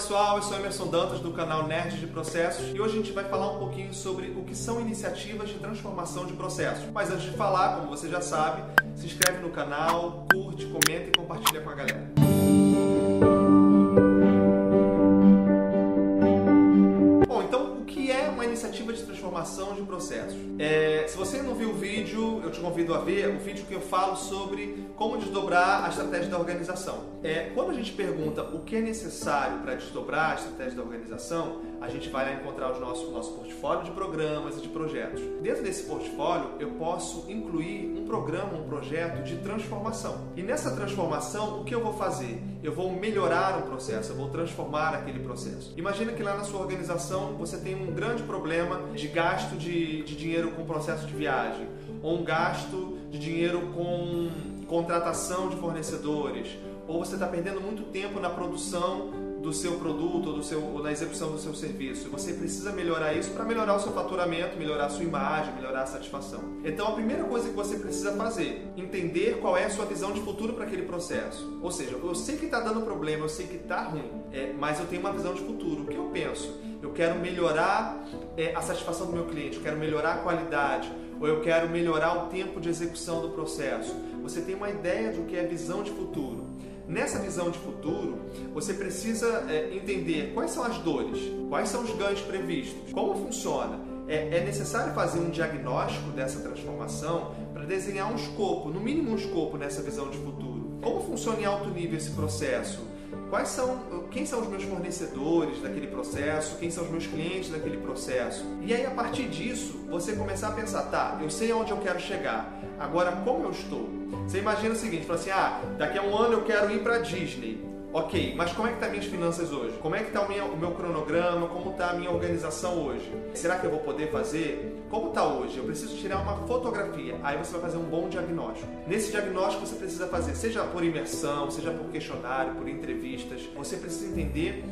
pessoal, eu sou Emerson Dantas do canal Nerds de Processos e hoje a gente vai falar um pouquinho sobre o que são iniciativas de transformação de processos. Mas antes de falar, como você já sabe, se inscreve no canal, curte, comenta e compartilha com a galera. Iniciativa de transformação de processos? É, se você não viu o vídeo, eu te convido a ver o vídeo que eu falo sobre como desdobrar a estratégia da organização. É, quando a gente pergunta o que é necessário para desdobrar a estratégia da organização, a gente vai lá encontrar o nosso, nosso portfólio de programas e de projetos. Dentro desse portfólio, eu posso incluir programa, um projeto de transformação. E nessa transformação, o que eu vou fazer? Eu vou melhorar um processo, eu vou transformar aquele processo. Imagina que lá na sua organização você tem um grande problema de gasto de, de dinheiro com processo de viagem, ou um gasto de dinheiro com contratação de fornecedores, ou você está perdendo muito tempo na produção do seu produto ou, do seu, ou na execução do seu serviço. Você precisa melhorar isso para melhorar o seu faturamento, melhorar a sua imagem, melhorar a satisfação. Então a primeira coisa que você precisa fazer, entender qual é a sua visão de futuro para aquele processo. Ou seja, eu sei que está dando problema, eu sei que está ruim, é, mas eu tenho uma visão de futuro. O que eu penso? Eu quero melhorar é, a satisfação do meu cliente, eu quero melhorar a qualidade, ou eu quero melhorar o tempo de execução do processo. Você tem uma ideia do que é visão de futuro. Nessa visão de futuro, você precisa é, entender quais são as dores, quais são os ganhos previstos, como funciona. É, é necessário fazer um diagnóstico dessa transformação para desenhar um escopo, no mínimo um escopo nessa visão de futuro. Como funciona em alto nível esse processo? Quais são, quem são os meus fornecedores daquele processo? Quem são os meus clientes daquele processo? E aí a partir disso, você começar a pensar, tá, eu sei aonde eu quero chegar. Agora como eu estou? Você imagina o seguinte, fala assim: "Ah, daqui a um ano eu quero ir para Disney". Ok, mas como é que tá minhas finanças hoje? Como é que está o meu, o meu cronograma? Como está a minha organização hoje? Será que eu vou poder fazer? Como está hoje? Eu preciso tirar uma fotografia. Aí você vai fazer um bom diagnóstico. Nesse diagnóstico você precisa fazer, seja por imersão, seja por questionário, por entrevistas. Você precisa entender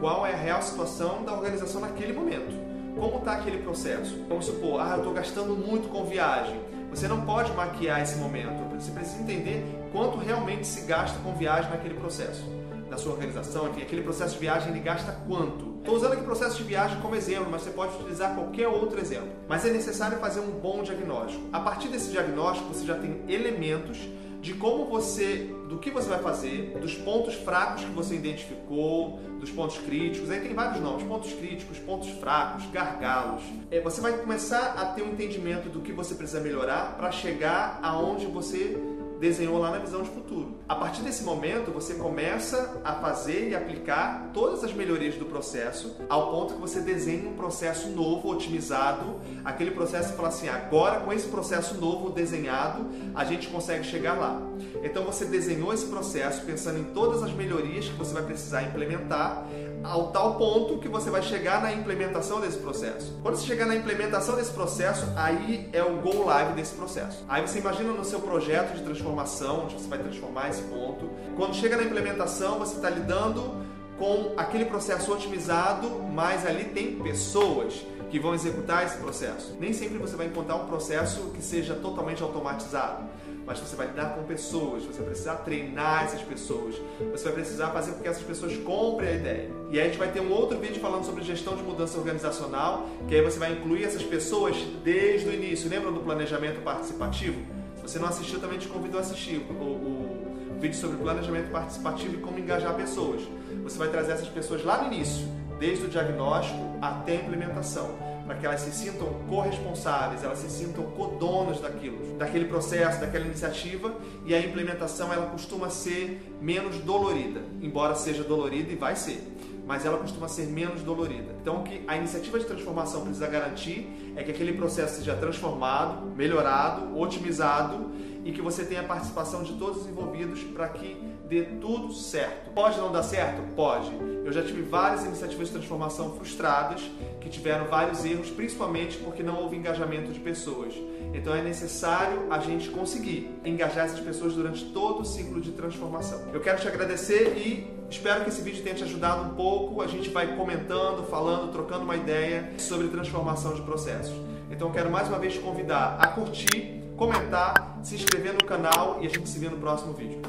qual é a real situação da organização naquele momento. Como está aquele processo? Vamos supor, ah, eu estou gastando muito com viagem. Você não pode maquiar esse momento. Você precisa entender quanto realmente se gasta com viagem naquele processo na sua organização, enfim, aquele processo de viagem ele gasta quanto? Estou usando aqui o processo de viagem como exemplo, mas você pode utilizar qualquer outro exemplo. Mas é necessário fazer um bom diagnóstico. A partir desse diagnóstico, você já tem elementos de como você, do que você vai fazer, dos pontos fracos que você identificou, dos pontos críticos. Aí tem vários nomes: pontos críticos, pontos fracos, gargalos. É, você vai começar a ter um entendimento do que você precisa melhorar para chegar aonde você desenhou lá na visão de futuro. A partir desse momento, você começa a fazer e aplicar todas as melhorias do processo, ao ponto que você desenha um processo novo, otimizado, aquele processo e fala assim: agora com esse processo novo desenhado, a gente consegue chegar lá. Então você desenhou esse processo pensando em todas as melhorias que você vai precisar implementar, ao tal ponto que você vai chegar na implementação desse processo. Quando você chegar na implementação desse processo, aí é o go live desse processo. Aí você imagina no seu projeto de transformação, onde você vai transformar esse ponto. Quando chega na implementação, você está lidando com aquele processo otimizado, mas ali tem pessoas que vão executar esse processo. Nem sempre você vai encontrar um processo que seja totalmente automatizado mas você vai lidar com pessoas, você vai precisar treinar essas pessoas, você vai precisar fazer com que essas pessoas comprem a ideia. E aí a gente vai ter um outro vídeo falando sobre gestão de mudança organizacional, que aí você vai incluir essas pessoas desde o início. Lembra do planejamento participativo? Você não assistiu, também te convido a assistir o, o vídeo sobre planejamento participativo e como engajar pessoas. Você vai trazer essas pessoas lá no início, desde o diagnóstico até a implementação para que elas se sintam corresponsáveis, elas se sintam codonas daquilo, daquele processo, daquela iniciativa e a implementação ela costuma ser menos dolorida, embora seja dolorida e vai ser, mas ela costuma ser menos dolorida. Então, o que a iniciativa de transformação precisa garantir é que aquele processo seja transformado, melhorado, otimizado e que você tenha a participação de todos os envolvidos para que dê tudo certo. Pode não dar certo? Pode. Eu já tive várias iniciativas de transformação frustradas que tiveram vários erros, principalmente porque não houve engajamento de pessoas. Então é necessário a gente conseguir engajar essas pessoas durante todo o ciclo de transformação. Eu quero te agradecer e espero que esse vídeo tenha te ajudado um pouco. A gente vai comentando, falando, trocando uma ideia sobre transformação de processos. Então quero mais uma vez te convidar a curtir, comentar, se inscrever no canal e a gente se vê no próximo vídeo.